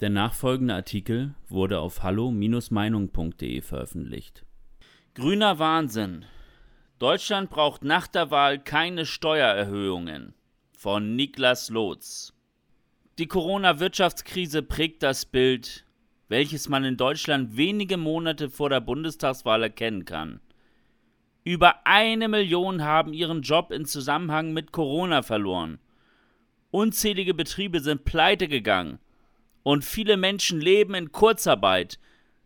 Der nachfolgende Artikel wurde auf hallo-meinung.de veröffentlicht. Grüner Wahnsinn. Deutschland braucht nach der Wahl keine Steuererhöhungen. Von Niklas Lotz. Die Corona-Wirtschaftskrise prägt das Bild, welches man in Deutschland wenige Monate vor der Bundestagswahl erkennen kann. Über eine Million haben ihren Job in Zusammenhang mit Corona verloren. Unzählige Betriebe sind pleite gegangen und viele Menschen leben in Kurzarbeit,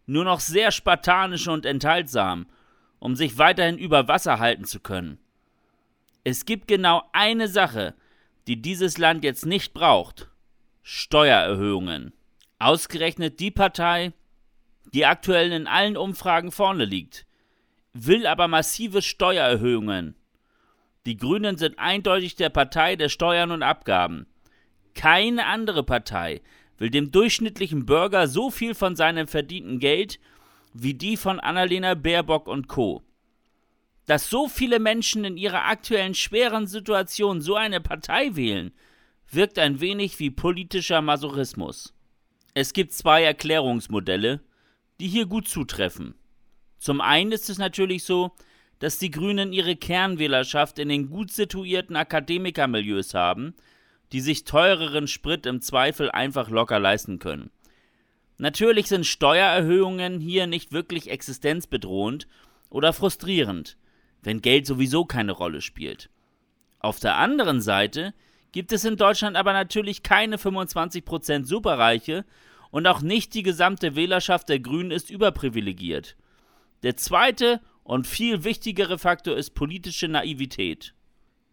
nur noch sehr spartanisch und enthaltsam, um sich weiterhin über Wasser halten zu können. Es gibt genau eine Sache, die dieses Land jetzt nicht braucht. Steuererhöhungen. Ausgerechnet die Partei, die aktuell in allen Umfragen vorne liegt, will aber massive Steuererhöhungen. Die Grünen sind eindeutig der Partei der Steuern und Abgaben. Keine andere Partei will dem durchschnittlichen Bürger so viel von seinem verdienten Geld wie die von Annalena Baerbock und Co. Dass so viele Menschen in ihrer aktuellen schweren Situation so eine Partei wählen, wirkt ein wenig wie politischer Masochismus. Es gibt zwei Erklärungsmodelle, die hier gut zutreffen. Zum einen ist es natürlich so, dass die Grünen ihre Kernwählerschaft in den gut situierten Akademikermilieus haben, die sich teureren Sprit im Zweifel einfach locker leisten können. Natürlich sind Steuererhöhungen hier nicht wirklich existenzbedrohend oder frustrierend, wenn Geld sowieso keine Rolle spielt. Auf der anderen Seite gibt es in Deutschland aber natürlich keine 25% Superreiche und auch nicht die gesamte Wählerschaft der Grünen ist überprivilegiert. Der zweite und viel wichtigere Faktor ist politische Naivität.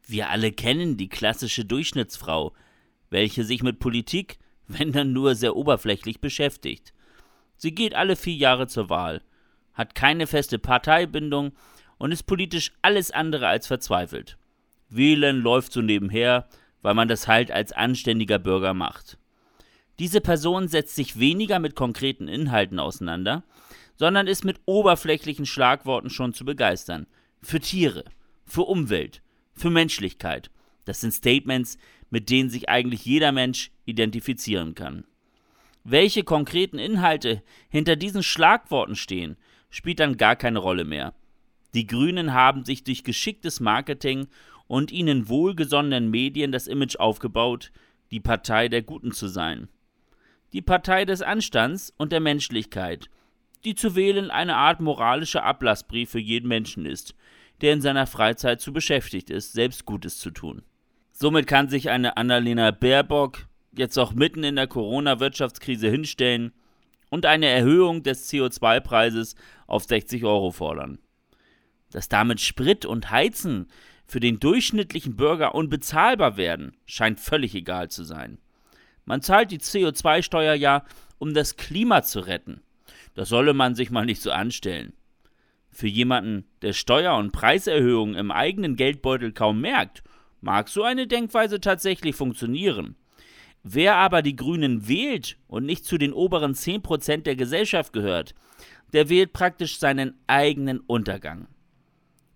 Wir alle kennen die klassische Durchschnittsfrau, welche sich mit Politik, wenn dann nur sehr oberflächlich beschäftigt. Sie geht alle vier Jahre zur Wahl, hat keine feste Parteibindung und ist politisch alles andere als verzweifelt. Wählen läuft so nebenher, weil man das halt als anständiger Bürger macht. Diese Person setzt sich weniger mit konkreten Inhalten auseinander, sondern ist mit oberflächlichen Schlagworten schon zu begeistern. Für Tiere, für Umwelt, für Menschlichkeit. Das sind Statements, mit denen sich eigentlich jeder Mensch identifizieren kann. Welche konkreten Inhalte hinter diesen Schlagworten stehen, spielt dann gar keine Rolle mehr. Die Grünen haben sich durch geschicktes Marketing und ihnen wohlgesonnenen Medien das Image aufgebaut, die Partei der Guten zu sein. Die Partei des Anstands und der Menschlichkeit, die zu wählen eine Art moralischer Ablassbrief für jeden Menschen ist, der in seiner Freizeit zu beschäftigt ist, selbst Gutes zu tun. Somit kann sich eine Annalena Baerbock jetzt auch mitten in der Corona-Wirtschaftskrise hinstellen und eine Erhöhung des CO2-Preises auf 60 Euro fordern. Dass damit Sprit und Heizen für den durchschnittlichen Bürger unbezahlbar werden, scheint völlig egal zu sein. Man zahlt die CO2-Steuer ja, um das Klima zu retten. Das solle man sich mal nicht so anstellen. Für jemanden, der Steuer- und Preiserhöhungen im eigenen Geldbeutel kaum merkt, mag so eine Denkweise tatsächlich funktionieren. Wer aber die Grünen wählt und nicht zu den oberen 10% der Gesellschaft gehört, der wählt praktisch seinen eigenen Untergang.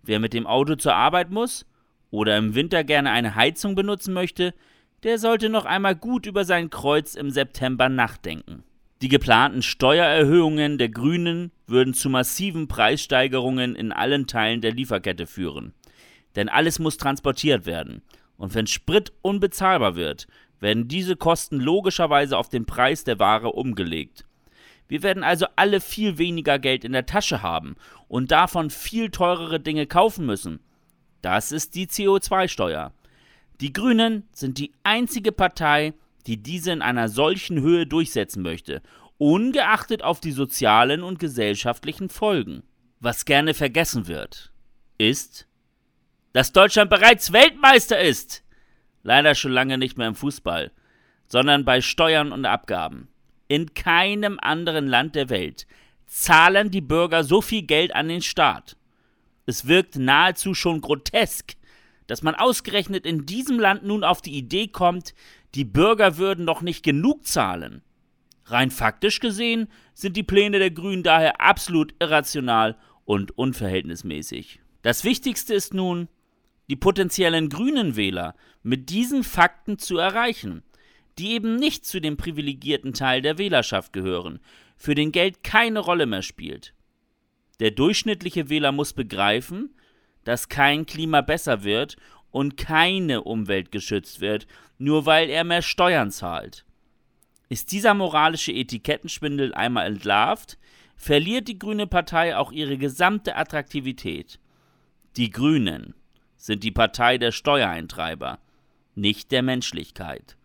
Wer mit dem Auto zur Arbeit muss oder im Winter gerne eine Heizung benutzen möchte, der sollte noch einmal gut über sein Kreuz im September nachdenken. Die geplanten Steuererhöhungen der Grünen würden zu massiven Preissteigerungen in allen Teilen der Lieferkette führen. Denn alles muss transportiert werden. Und wenn Sprit unbezahlbar wird, werden diese Kosten logischerweise auf den Preis der Ware umgelegt. Wir werden also alle viel weniger Geld in der Tasche haben und davon viel teurere Dinge kaufen müssen. Das ist die CO2-Steuer. Die Grünen sind die einzige Partei, die diese in einer solchen Höhe durchsetzen möchte, ungeachtet auf die sozialen und gesellschaftlichen Folgen. Was gerne vergessen wird, ist, dass Deutschland bereits Weltmeister ist. Leider schon lange nicht mehr im Fußball, sondern bei Steuern und Abgaben. In keinem anderen Land der Welt zahlen die Bürger so viel Geld an den Staat. Es wirkt nahezu schon grotesk, dass man ausgerechnet in diesem Land nun auf die Idee kommt, die Bürger würden doch nicht genug zahlen. Rein faktisch gesehen sind die Pläne der Grünen daher absolut irrational und unverhältnismäßig. Das Wichtigste ist nun, die potenziellen grünen Wähler mit diesen Fakten zu erreichen. die eben nicht zu dem privilegierten Teil der Wählerschaft gehören, für den Geld keine Rolle mehr spielt. Der durchschnittliche Wähler muss begreifen, dass kein Klima besser wird und keine Umwelt geschützt wird, nur weil er mehr Steuern zahlt. Ist dieser moralische Etikettenschwindel einmal entlarvt, verliert die Grüne Partei auch ihre gesamte Attraktivität. Die Grünen sind die Partei der Steuereintreiber, nicht der Menschlichkeit.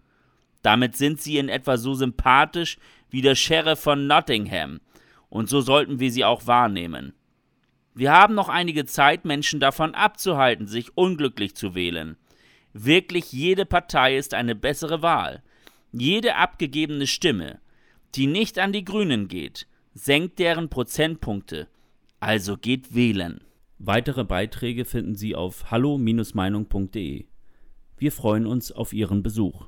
Damit sind sie in etwa so sympathisch wie der Sheriff von Nottingham, und so sollten wir sie auch wahrnehmen. Wir haben noch einige Zeit, Menschen davon abzuhalten, sich unglücklich zu wählen. Wirklich jede Partei ist eine bessere Wahl. Jede abgegebene Stimme, die nicht an die Grünen geht, senkt deren Prozentpunkte. Also geht wählen. Weitere Beiträge finden Sie auf hallo-meinung.de. Wir freuen uns auf Ihren Besuch.